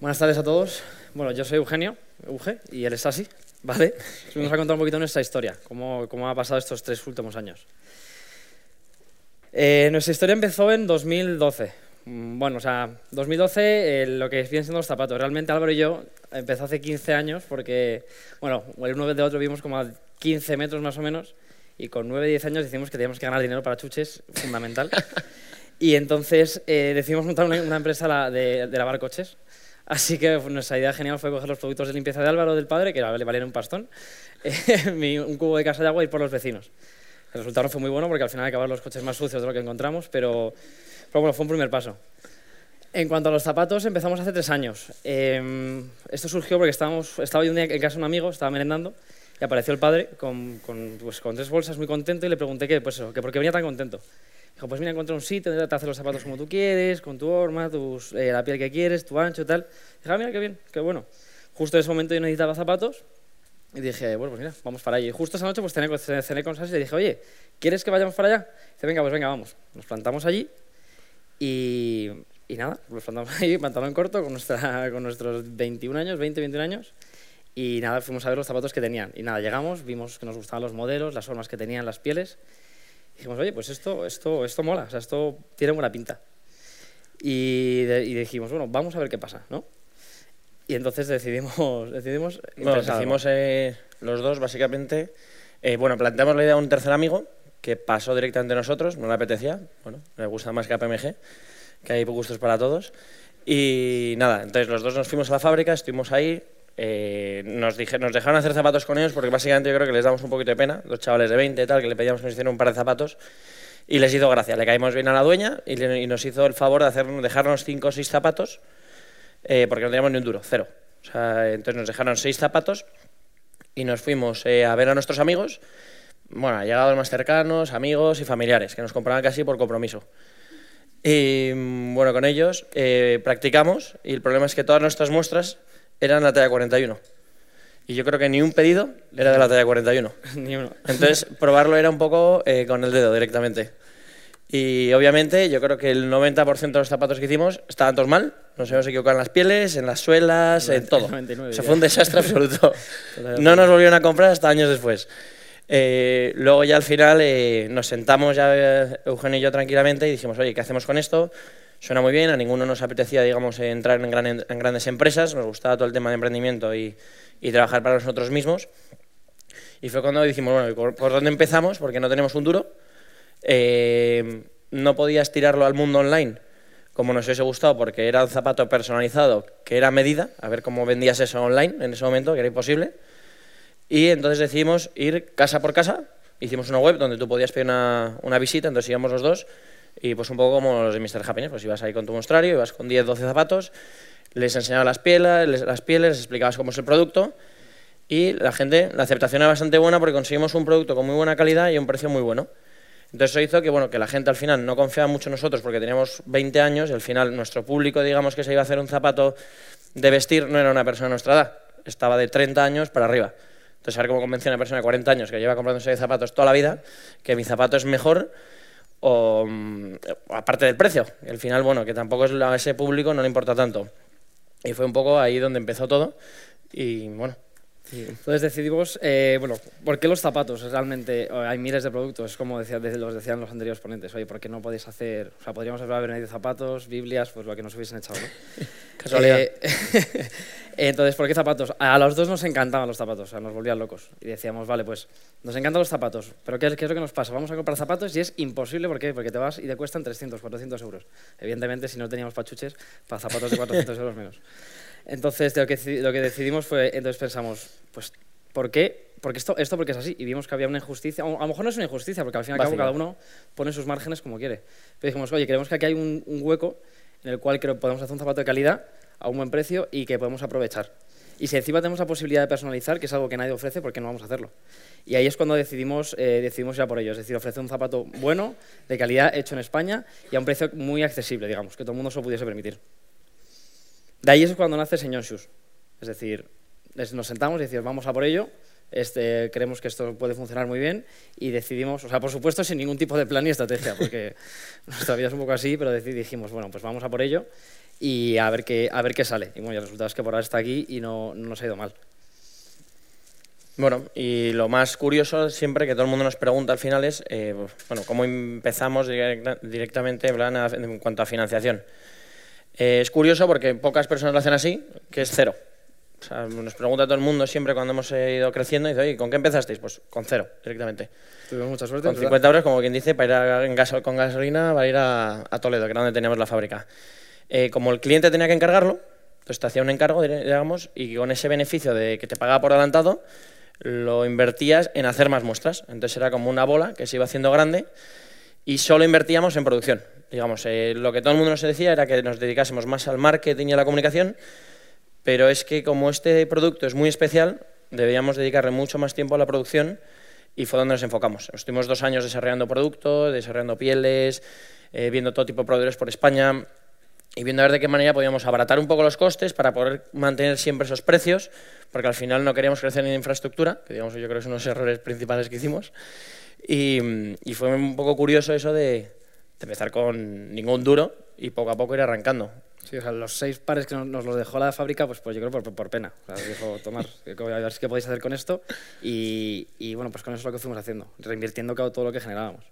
Buenas tardes a todos. Bueno, yo soy Eugenio, Euge, y él es así, ¿vale? Vamos a contar un poquito nuestra historia, cómo, cómo ha pasado estos tres últimos años. Eh, nuestra historia empezó en 2012. Mm, Bueno, o sea, 2012, eh, lo que vienen siendo los zapatos. Realmente Álvaro y yo empezó hace 15 años porque, bueno, el uno de otro vimos como a 15 metros más o menos y con 9-10 años decimos que teníamos que ganar dinero para chuches, fundamental. y entonces eh, decidimos montar una, una empresa de, de lavar coches. Así que pues, nuestra idea genial fue coger los productos de limpieza de Álvaro, del padre, que le valían un pastón, eh, un cubo de casa de agua y ir por los vecinos. El resultado no fue muy bueno porque al final acabaron los coches más sucios de lo que encontramos, pero, pero bueno, fue un primer paso. En cuanto a los zapatos, empezamos hace tres años. Eh, esto surgió porque estábamos, estaba yo un día en casa de un amigo, estaba merendando, y apareció el padre con, con, pues, tres bolsas muy contento y le pregunté que, pues que por qué venía tan contento. Dijo, pues mira, encontré un sitio donde te haces los zapatos como tú quieres, con tu horma, tus, eh, la piel que quieres, tu ancho y tal. Dije, ah, mira, qué bien, qué bueno. Justo en ese momento yo necesitaba zapatos y dije, bueno, pues mira, vamos para allí. Y justo esa noche pues cené, cené con Sasi y le dije, oye, ¿quieres que vayamos para allá? Dice, venga, pues venga, vamos. Nos plantamos allí y, y nada, nos plantamos allí, pantalón corto, con, nuestra, con nuestros 21 años, 20, 21 años. Y nada, fuimos a ver los zapatos que tenían. Y nada, llegamos, vimos que nos gustaban los modelos, las formas que tenían, las pieles. Dijimos, oye, pues esto, esto, esto mola, o sea, esto tiene buena pinta. Y, de- y dijimos, bueno, vamos a ver qué pasa, ¿no? Y entonces decidimos, decidimos Bueno, decimos eh, los dos, básicamente. eh, bueno, planteamos la idea a un tercer amigo que pasó directamente a nosotros, no le apetecía. Bueno, le gusta más que a PMG, que hay gustos para todos. Y nada, entonces los dos nos fuimos a la fábrica, estuvimos ahí. Eh, nos, dije, nos dejaron hacer zapatos con ellos porque básicamente yo creo que les damos un poquito de pena, dos chavales de 20 y tal, que le pedíamos que nos hicieran un par de zapatos. Y les hizo gracia, le caímos bien a la dueña y, nos hizo el favor de hacer, dejarnos cinco o seis zapatos eh, porque no teníamos ni un duro, cero. Entonces nos dejaron seis zapatos y nos fuimos eh, a ver a nuestros amigos, bueno, allegados más cercanos, amigos y familiares, que nos compraban casi por compromiso. Y mm, bueno, con ellos practicamos y el problema es que todas nuestras muestras eran la talla 41. Y yo creo que ni un pedido era de la talla 41. Ni uno. Entonces, probarlo era un poco eh, con el dedo directamente. Y obviamente, yo creo que el 90% de los zapatos que hicimos estaban todos mal. Nos hemos equivocado en las pieles, en las suelas, en todo. 99 O sea, fue un desastre absoluto. No nos volvieron a comprar hasta años después. Eh, luego ya al final eh, nos sentamos ya Eugenio y yo tranquilamente y dijimos, oye, ¿qué hacemos con esto? Suena muy bien, a ninguno nos apetecía, digamos, entrar en, gran- en grandes empresas, nos gustaba todo el tema de emprendimiento y, trabajar para nosotros mismos. Y fue cuando dijimos, bueno, ¿por, dónde empezamos? Porque no tenemos un duro. Eh, no podías tirarlo al mundo online como nos hubiese gustado porque era un zapato personalizado que era medida, a ver cómo vendías eso online en ese momento, que era imposible. Y entonces decidimos ir casa por casa, hicimos una web donde tú podías pedir una, una visita, entonces íbamos los dos y pues un poco como los de Mr. Happiness, pues ibas ahí con tu mostrario, ibas con 10, 12 zapatos, les enseñabas las pieles, les, las explicabas cómo es el producto y la gente, la aceptación era bastante buena porque conseguimos un producto con muy buena calidad y un precio muy bueno. Entonces eso hizo que, bueno, que la gente al final no confiaba mucho en nosotros porque teníamos 20 años y al final nuestro público, digamos, que se iba a hacer un zapato de vestir no era una persona de nuestra edad, estaba de 30 años para arriba. Entonces, a ver cómo convencer a una persona de 40 años que lleva comprándose zapatos toda la vida, que mi zapato es mejor, o mm, aparte del precio. Al final, bueno, que tampoco es a ese público no le importa tanto. Y fue un poco ahí donde empezó todo. Y bueno, Entonces decidimos, eh, bueno, ¿por qué los zapatos? Realmente hay miles de productos, como decía, de- los decían los anteriores ponentes. Oye, ¿por qué no podéis hacer, o sea, podríamos haber venido zapatos, Biblias, pues lo que nos hubiesen echado, ¿no? Casualidad. Eh, entonces, ¿por qué zapatos? A los dos nos encantaban los zapatos, o sea, nos volvían locos. Y decíamos, vale, pues nos encantan los zapatos, pero ¿qué es, qué es lo que nos pasa? Vamos a comprar zapatos y es imposible, ¿por qué? Porque te vas y te cuestan 300, 400 euros. Evidentemente, si no teníamos pachuches, para zapatos de 400 euros menos. Entonces, lo que, deci- lo que decidimos fue, entonces pensamos, pues, ¿por qué? Porque esto, esto porque es así. Y vimos que había una injusticia. A lo mejor no es una injusticia, porque al fin y al cabo cada uno pone sus márgenes como quiere. Pero dijimos, oye, creemos que aquí hay un, un hueco en el cual creo podemos hacer un zapato de calidad a un buen precio y que podemos aprovechar. Y si encima tenemos la posibilidad de personalizar, que es algo que nadie ofrece, ¿por qué no vamos a hacerlo? Y ahí es cuando decidimos, eh, decidimos ir por ello. Es decir, ofrecer un zapato bueno, de calidad, hecho en España y a un precio muy accesible, digamos, que todo el mundo se lo pudiese permitir. De ahí es cuando nace Señor Shoes. Es decir, nos sentamos y decimos, vamos a por ello, este, creemos que esto puede funcionar muy bien y decidimos, o sea, por supuesto sin ningún tipo de plan ni estrategia, porque nuestra vida es un poco así, pero dijimos, bueno, pues vamos a por ello y a ver qué, a ver qué sale. Y bueno, el resultado es que por ahora está aquí y no, no nos ha ido mal. Bueno, y lo más curioso siempre que todo el mundo nos pregunta al final es, eh, bueno, ¿cómo empezamos directamente en cuanto a financiación? Eh, es curioso porque pocas personas lo hacen así, que es cero. O sea, nos pregunta todo el mundo siempre cuando hemos ido creciendo, y dice, oye, ¿con qué empezasteis? Pues con cero, directamente. Tuvimos mucha suerte. Con 50 euros, como quien dice, para ir a, con gasolina, para ir a, Toledo, que era donde teníamos la fábrica. Eh, como el cliente tenía que encargarlo, entonces te hacía un encargo, digamos, y con ese beneficio de que te pagaba por adelantado, lo invertías en hacer más muestras. Entonces era como una bola que se iba haciendo grande y solo invertíamos en producción. Digamos, eh, lo que todo el mundo nos decía era que nos dedicásemos más al marketing y a la comunicación, pero es que como este producto es muy especial, debíamos dedicarle mucho más tiempo a la producción y fue donde nos enfocamos. Estuvimos dos años desarrollando productos, desarrollando pieles, eh, viendo todo tipo de proveedores por España y viendo a ver de qué manera podíamos abaratar un poco los costes para poder mantener siempre esos precios, porque al final no queríamos crecer en infraestructura, que digamos yo creo que es uno de los errores principales que hicimos, y, fue un poco curioso eso de, empezar con ningún duro y poco a poco ir arrancando. Sí, o sea, los seis pares que nos, los dejó la fábrica, pues, pues yo creo por, por pena. O sea, dijo, tomar, a ver qué podéis hacer con esto. Y, y, bueno, pues con eso es lo que fuimos haciendo, reinvirtiendo todo lo que generábamos.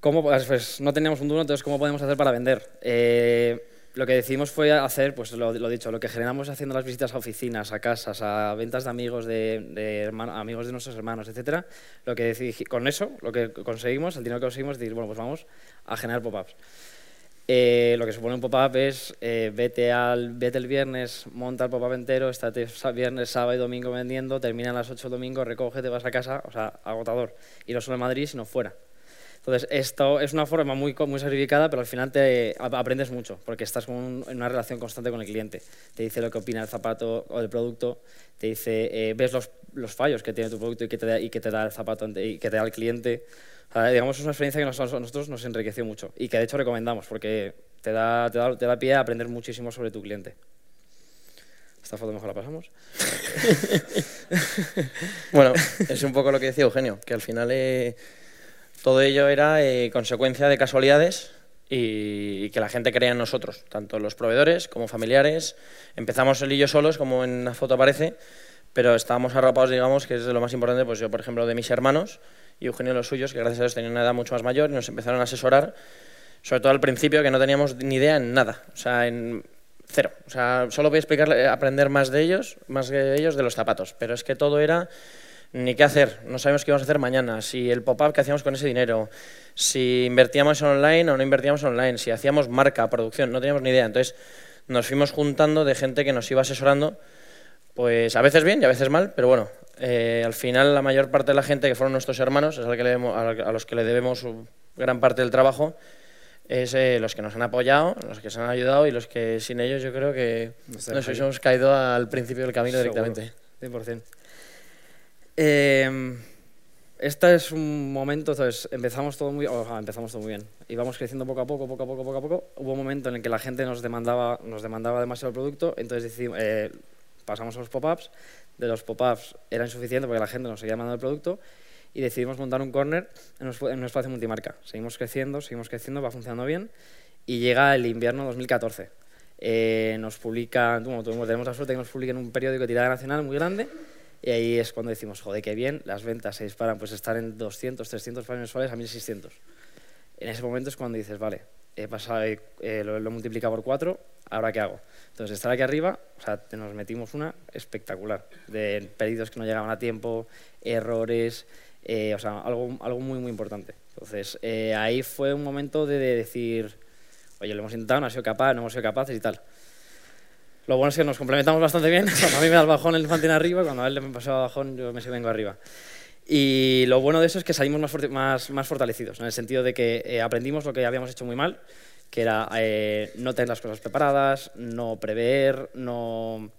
¿Cómo, pues, pues, no teníamos un duro, entonces ¿cómo podemos hacer para vender? Eh, lo que decidimos fue hacer, pues lo, lo, dicho, lo que generamos haciendo las visitas a oficinas, a casas, a ventas de amigos de, amigos de nuestros hermanos, etcétera. Lo que decidí, con eso, lo que conseguimos, el dinero que conseguimos, decir, bueno, pues vamos a generar pop-ups. Eh, lo que supone un pop-up es eh, vete, al, vete el viernes, monta el pop-up entero, estate viernes, sábado y domingo vendiendo, termina a las 8 el domingo, recoge, te vas a casa, o sea, agotador. Y no solo en Madrid, sino fuera. Entonces, esto es una forma muy, muy sacrificada, pero al final te aprendes mucho, porque estás en una relación constante con el cliente. Te dice lo que opina del zapato o del producto, te dice, eh, ves los, los, fallos que tiene tu producto y que te da, y que te da el zapato y que te da el cliente. digamos, es una experiencia que a nosotros nos enriqueció mucho y que de hecho recomendamos, porque te da, te da, te da pie a aprender muchísimo sobre tu cliente. Esta foto mejor la pasamos. bueno, es un poco lo que decía Eugenio, que al final... Eh, todo ello era eh, consecuencia de casualidades y, que la gente creía en nosotros, tanto los proveedores como familiares. Empezamos él y yo solos, como en la foto aparece, pero estábamos arropados, digamos, que es lo más importante, pues yo, por ejemplo, de mis hermanos y Eugenio los suyos, que gracias a Dios tenían una edad mucho más mayor nos empezaron a asesorar, sobre todo al principio, que no teníamos ni idea en nada, o sea, en cero. O sea, solo voy a explicarle, aprender más de ellos, más de ellos de los zapatos, pero es que todo era ni qué hacer, no sabemos qué íbamos a hacer mañana, si el pop-up que hacíamos con ese dinero, si invertíamos en online o no invertíamos en online, si hacíamos marca, producción, no teníamos ni idea. Entonces nos fuimos juntando de gente que nos iba asesorando, pues a veces bien y a veces mal, pero bueno, eh, al final la mayor parte de la gente que fueron nuestros hermanos, es que a los que le debemos gran parte del trabajo, es eh, los que nos han apoyado, los que nos han ayudado y los que sin ellos yo creo que nos hemos caído al principio del camino directamente. 100%. Eh, este es un momento, entonces empezamos todo muy, empezamos todo muy bien. Íbamos creciendo poco a poco, poco a poco, poco a poco. Hubo un momento en el que la gente nos demandaba, nos demandaba demasiado el producto, entonces decidimos, eh, pasamos a los pop-ups. De los pop-ups era insuficiente porque la gente nos seguía mandando el producto y decidimos montar un corner en un, espacio multimarca. Seguimos creciendo, seguimos creciendo, va funcionando bien y llega el invierno 2014. Eh, nos publica, bueno, tenemos la suerte que nos publica en un periódico de tirada nacional muy grande y ahí es cuando decimos, joder, qué bien, las ventas se disparan, pues estar en 200, 300 pares mensuales a 1600. En ese momento es cuando dices, vale, he pasado, eh, lo, he multiplicado por 4, ¿ahora qué hago? Entonces, estar aquí arriba, o sea, nos metimos una espectacular, de pedidos que no llegaban a tiempo, errores, eh, o sea, algo, algo muy, muy importante. Entonces, eh, ahí fue un momento de, de decir, oye, lo hemos intentado, no ha sido capaz, no hemos sido capaces y tal. Lo bueno es que nos complementamos bastante bien. Cuando a mí me da el bajón el infantil arriba, cuando a él le pasó el bajón, yo me vengo arriba. Y lo bueno de eso es que salimos más, más, más fortalecidos, en el sentido de que eh, aprendimos lo que habíamos hecho muy mal, que era eh, no tener las cosas preparadas, no prever, no,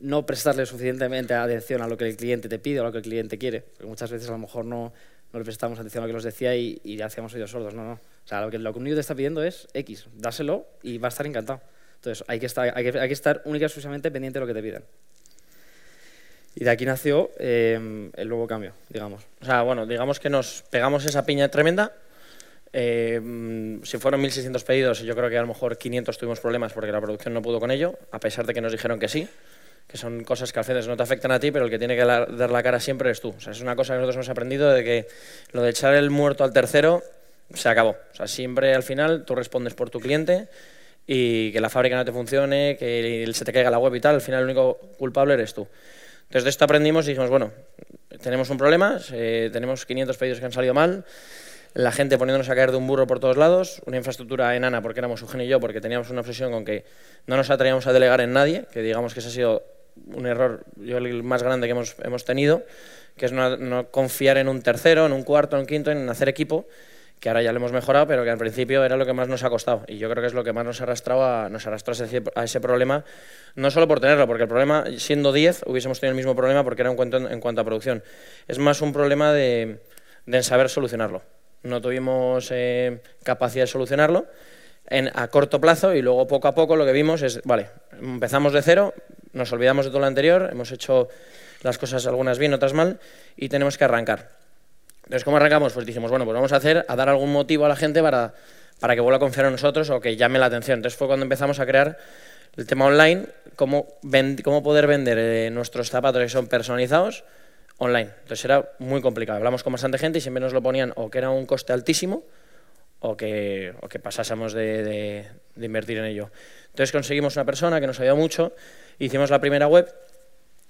no prestarle suficientemente atención a lo que el cliente te pide o a lo que el cliente quiere. Porque muchas veces a lo mejor no, no le prestamos atención a lo que nos decía y, y hacíamos oídos sordos. No, no. O sea, lo que, lo que un niño te está pidiendo es X, dáselo y va a estar encantado. Entonces, hay que estar, hay que, hay que estar única y exclusivamente pendiente de lo que te piden. Y de aquí nació eh, el nuevo cambio, digamos. O sea, bueno, digamos que nos pegamos esa piña tremenda. Eh, si fueron 1.600 pedidos, yo creo que a lo mejor 500 tuvimos problemas porque la producción no pudo con ello, a pesar de que nos dijeron que sí, que son cosas que a veces no te afectan a ti, pero el que tiene que dar la cara siempre eres tú. O sea, es una cosa que nosotros hemos aprendido de que lo de echar el muerto al tercero se acabó. O sea, siempre al final tú respondes por tu cliente y que la fábrica no te funcione, que se te caiga la web y tal, al final el único culpable eres tú. Entonces de esto aprendimos y dijimos, bueno, tenemos un problema, eh, tenemos 500 pedidos que han salido mal, la gente poniéndonos a caer de un burro por todos lados, una infraestructura enana porque éramos Eugenio y yo, porque teníamos una obsesión con que no nos atrevíamos a delegar en nadie, que digamos que ese ha sido un error, yo el más grande que hemos, hemos tenido, que es no, no, confiar en un tercero, en un cuarto, en un quinto, en hacer equipo, que ahora ya lo hemos mejorado, pero que al principio era lo que más nos ha costado. Y yo creo que es lo que más nos ha arrastrado a, nos a ese, problema, no solo por tenerlo, porque el problema, siendo 10, hubiésemos tenido el mismo problema porque era un cuento en, cuanto a producción. Es más un problema de, de saber solucionarlo. No tuvimos eh, capacidad de solucionarlo a corto plazo y luego poco a poco lo que vimos es, vale, empezamos de cero, nos olvidamos de todo lo anterior, hemos hecho las cosas algunas bien, otras mal y tenemos que arrancar. Entonces, ¿cómo arrancamos? Pues dijimos, bueno, pues vamos a hacer, a dar algún motivo a la gente para, para que vuelva a confiar en nosotros o que llame la atención. Entonces fue cuando empezamos a crear el tema online, cómo, cómo poder vender eh, nuestros zapatos que son personalizados online. Entonces era muy complicado. Hablamos con bastante gente y siempre nos lo ponían o que era un coste altísimo o que, o que pasásemos de, de, de invertir en ello. Entonces conseguimos una persona que nos ayudó mucho, hicimos la primera web,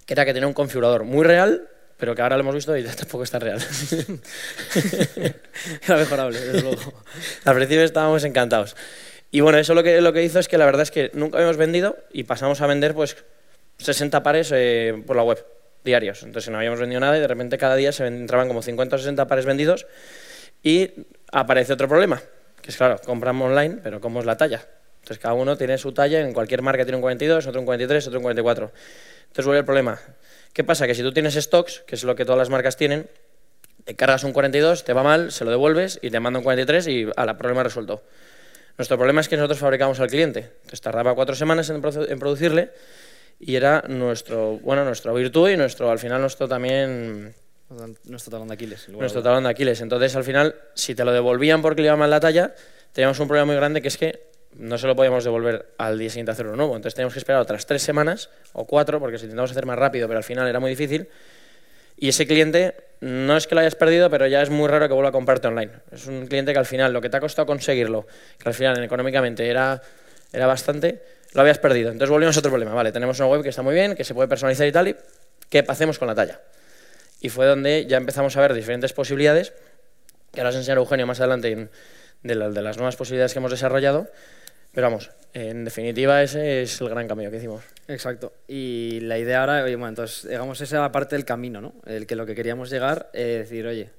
que era que tenía un configurador muy real, pero que ahora lo hemos visto y tampoco está real. Era mejorable, desde luego. Al principio estábamos encantados. Y bueno, eso lo que, lo que hizo es que la verdad es que nunca habíamos vendido y pasamos a vender pues 60 pares eh, por la web diarios. Entonces no habíamos vendido nada y de repente cada día se entraban como 50 o 60 pares vendidos y aparece otro problema, que es claro, compramos online, pero ¿cómo es la talla? Entonces cada uno tiene su talla, en cualquier marca tiene un 42, otro un 43, otro un 44. Entonces vuelve el problema. ¿Qué pasa? Que si tú tienes stocks, que es lo que todas las marcas tienen, te cargas un 42, te va mal, se lo devuelves y te manda un 43 y la problema resuelto. Nuestro problema es que nosotros fabricamos al cliente. Entonces tardaba cuatro semanas en, en producirle y era nuestro, bueno, nuestro virtud y nuestro, al final nuestro también... Nuestro talón de Aquiles. Nuestro talón de Aquiles. Entonces al final, si te lo devolvían porque le iba mal la talla, teníamos un problema muy grande que es que no se lo podíamos devolver al día siguiente a hacerlo nuevo. Entonces teníamos que esperar otras tres semanas o cuatro, porque si intentamos hacer más rápido, pero al final era muy difícil. Y ese cliente no es que lo hayas perdido, pero ya es muy raro que vuelva a comprarte online. Es un cliente que al final lo que te ha costado conseguirlo, que al final económicamente era, era bastante, lo habías perdido. Entonces volvimos a otro problema. Vale, tenemos una web que está muy bien, que se puede personalizar y tal, y ¿qué hacemos con la talla? Y fue donde ya empezamos a ver diferentes posibilidades, que ahora os enseñaré Eugenio más adelante de, de las nuevas posibilidades que hemos desarrollado, pero vamos, en definitiva ese es el gran cambio que hicimos. Exacto. Y la idea ahora, oye, bueno, entonces, digamos, esa era parte del camino, ¿no? El que lo que queríamos llegar, es decir, oye,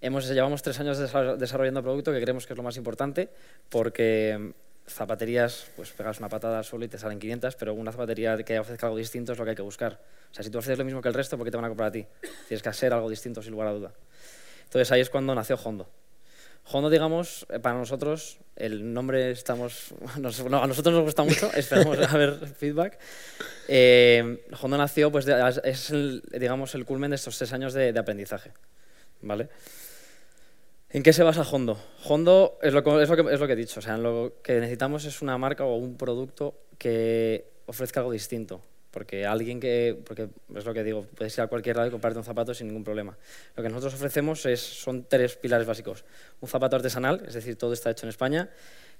hemos, llevamos tres años desarrollando producto que creemos que es lo más importante porque zapaterías, pues pegas una patada solo y te salen 500, pero una zapatería que ofrezca algo distinto es lo que hay que buscar. O sea, si tú ofreces lo mismo que el resto, ¿por qué te van a comprar a ti? Tienes que hacer algo distinto, sin lugar a duda. Entonces ahí es cuando nació Hondo. Hondo, digamos, eh, para nosotros, el nombre estamos. a nosotros nos gusta mucho, esperamos a ver feedback. Eh, Hondo nació, pues, es el, digamos, el culmen de estos tres años de, aprendizaje. ¿Vale? ¿En qué se basa Hondo? Hondo es lo, es lo, que, es lo que he dicho, o sea, lo que necesitamos es una marca o un producto que ofrezca algo distinto porque alguien que, porque es lo que digo, puedes ir a cualquier lado y comprarte un zapato sin ningún problema. Lo que nosotros ofrecemos es, son tres pilares básicos. Un zapato artesanal, es decir, todo está hecho en España,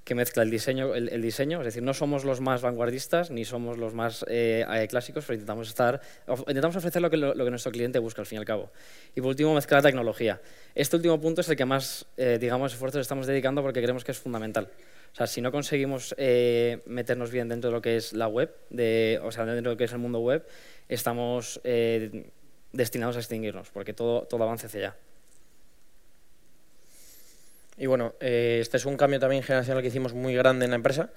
que mezcla el diseño, el, diseño es decir, no somos los más vanguardistas ni somos los más eh, eh, clásicos, pero intentamos, estar, intentamos ofrecer lo que, nuestro cliente busca al fin y al cabo. Y por último, mezclar la tecnología. Este último punto es el que más, eh, digamos, esfuerzos estamos dedicando porque creemos que es fundamental. O sea, si no conseguimos eh, meternos bien dentro de lo que es la web, o sea, dentro de lo que es el mundo web, estamos eh, destinados a extinguirnos, porque todo, todo avanza hacia allá. Y bueno, eh, este es un cambio también generacional que hicimos muy grande en la empresa,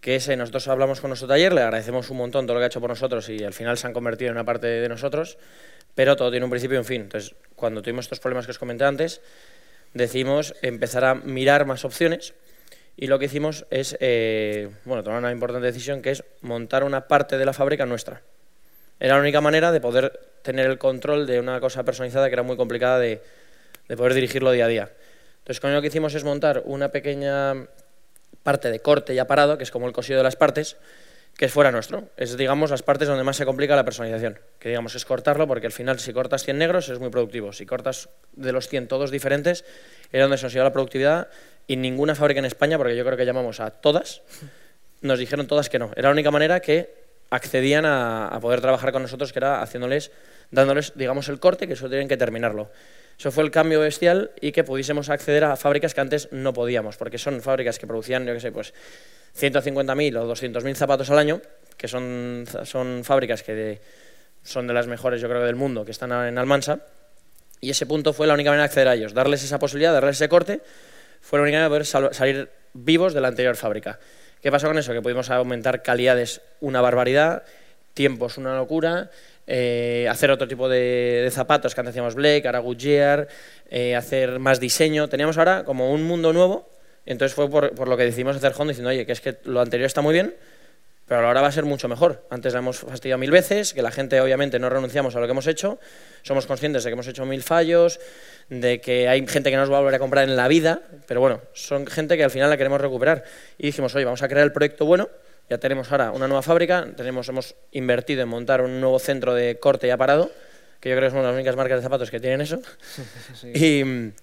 que es, nosotros hablamos con nuestro taller, le agradecemos un montón todo lo que ha hecho por nosotros y al final se han convertido en una parte de nosotros, pero todo tiene un principio y un fin. Entonces, cuando tuvimos estos problemas que os comenté antes, decidimos empezar a mirar más opciones y lo que hicimos es, eh, bueno, tomar una importante decisión que es montar una parte de la fábrica nuestra. Era la única manera de poder tener el control de una cosa personalizada que era muy complicada de, de poder dirigirlo día a día. Entonces, con lo que hicimos es montar una pequeña parte de corte ya parado, que es como el cosido de las partes, que fuera nuestro. Es, digamos, las partes donde más se complica la personalización. Que, digamos, es cortarlo, porque al final, si cortas 100 negros, es muy productivo. Si cortas de los 100 todos diferentes, es donde se nos lleva la productividad. Y ninguna fábrica en España, porque yo creo que llamamos a todas, nos dijeron todas que no. Era la única manera que accedían a, poder trabajar con nosotros, que era haciéndoles, dándoles, digamos, el corte, que eso tienen que terminarlo. Eso fue el cambio bestial y que pudiésemos acceder a fábricas que antes no podíamos, porque son fábricas que producían, yo qué sé, pues 150.000 o 200.000 zapatos al año, que son, son fábricas que son de las mejores, yo creo, del mundo, que están en Almansa, y ese punto fue la única manera de acceder a ellos, darles esa posibilidad, darles ese corte, fue la única manera de poder salir vivos de la anterior fábrica. ¿Qué pasó con eso? Que pudimos aumentar calidades una barbaridad, tiempos una locura, eh, hacer otro tipo de, zapatos que antes hacíamos Blake, ahora Goodyear, eh, hacer más diseño. Teníamos ahora como un mundo nuevo, entonces fue por, por, lo que decidimos hacer Honda diciendo, oye, que es que lo anterior está muy bien, pero ahora va a ser mucho mejor. Antes la hemos fastidiado mil veces, que la gente obviamente no renunciamos a lo que hemos hecho, somos conscientes de que hemos hecho mil fallos, de que hay gente que no nos va a volver a comprar en la vida, pero bueno, son gente que al final la queremos recuperar. Y dijimos, oye, vamos a crear el proyecto bueno, ya tenemos ahora una nueva fábrica, tenemos, hemos invertido en montar un nuevo centro de corte ya parado, que yo creo que es una de las únicas marcas de zapatos que tienen eso, y, y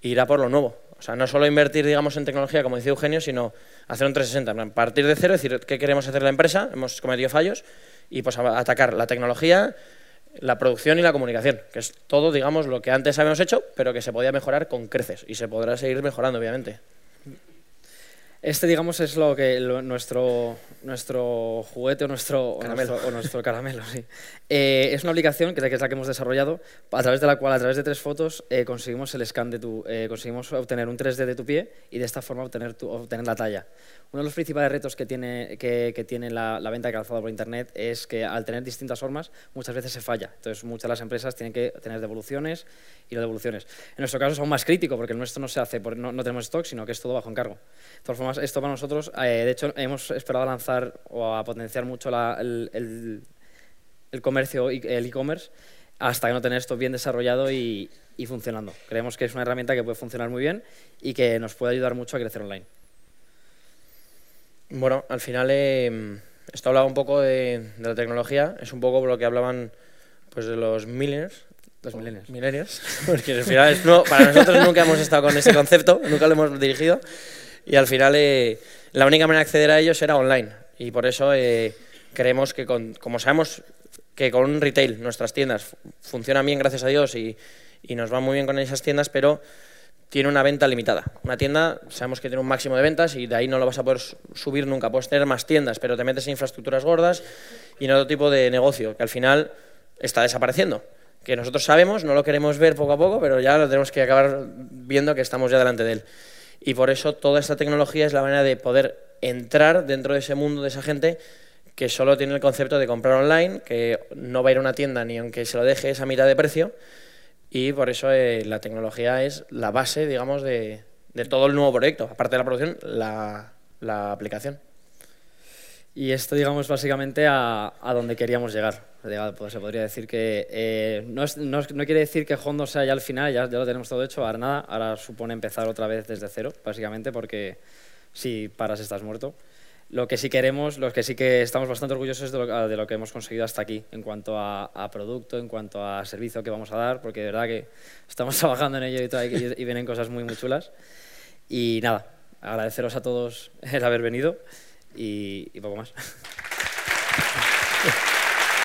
irá por lo nuevo. O sea, no solo invertir, digamos, en tecnología, como decía Eugenio, sino hacer un 360, partir de cero, decir qué queremos hacer la empresa, hemos cometido fallos, y pues atacar la tecnología, la producción y la comunicación, que es todo, digamos, lo que antes habíamos hecho, pero que se podía mejorar con creces, y se podrá seguir mejorando, obviamente. Este, digamos, es lo que nuestro, nuestro juguete o nuestro caramelo, o nuestro, caramelo sí. Eh, es una aplicación que es la que hemos desarrollado, a través de la cual, a través de tres fotos, eh, conseguimos el scan de tu, eh, conseguimos obtener un 3D de tu pie y de esta forma obtener, tu, obtener la talla. Uno de los principales retos que tiene, que, que tiene la, la, venta de calzado por internet es que al tener distintas formas, muchas veces se falla. Entonces, muchas de las empresas tienen que tener devoluciones y no devoluciones. En nuestro caso es aún más crítico porque el nuestro no se hace, no, no tenemos stock, sino que es todo bajo encargo. De todas formas, esto para nosotros, de hecho, hemos esperado lanzar o a potenciar mucho el, el, el, comercio, el e-commerce, hasta que no tener esto bien desarrollado y, y, funcionando. Creemos que es una herramienta que puede funcionar muy bien y que nos puede ayudar mucho a crecer online. Bueno, al final eh, esto hablaba un poco de, de, la tecnología, es un poco lo que hablaban pues, de los millennials. Los millennials. Millennials, porque al final es, no, para nosotros nunca hemos estado con ese concepto, nunca lo hemos dirigido y al final eh, la única manera de acceder a ellos era online y por eso eh, creemos que, con, como sabemos que con un retail nuestras tiendas funcionan bien, gracias a Dios, y, nos va muy bien con esas tiendas, pero tiene una venta limitada. Una tienda, sabemos que tiene un máximo de ventas y de ahí no lo vas a poder subir nunca. Puedes tener más tiendas, pero te metes en infraestructuras gordas y en otro tipo de negocio, que al final está desapareciendo. Que nosotros sabemos, no lo queremos ver poco a poco, pero ya lo tenemos que acabar viendo que estamos ya delante de él. Y por eso toda esta tecnología es la manera de poder entrar dentro de ese mundo de esa gente que solo tiene el concepto de comprar online, que no va a ir a una tienda ni aunque se lo deje esa mitad de precio, y por eso eh, la tecnología es la base, digamos, de, todo el nuevo proyecto. Aparte de la producción, la, aplicación. Y esto, digamos, básicamente a, a donde queríamos llegar. Pues se podría decir que eh, no, es, no, no, quiere decir que Hondo sea ya al final, ya, ya, lo tenemos todo hecho, ahora nada, ahora supone empezar otra vez desde cero, básicamente, porque si paras estás muerto. Lo que sí queremos, lo que sí que estamos bastante orgullosos de lo, de lo que hemos conseguido hasta aquí, en cuanto a, a, producto, en cuanto a servicio que vamos a dar, porque de verdad que estamos trabajando en ello y, y, y vienen cosas muy, muy chulas. Y nada, agradeceros a todos el haber venido y, y poco más.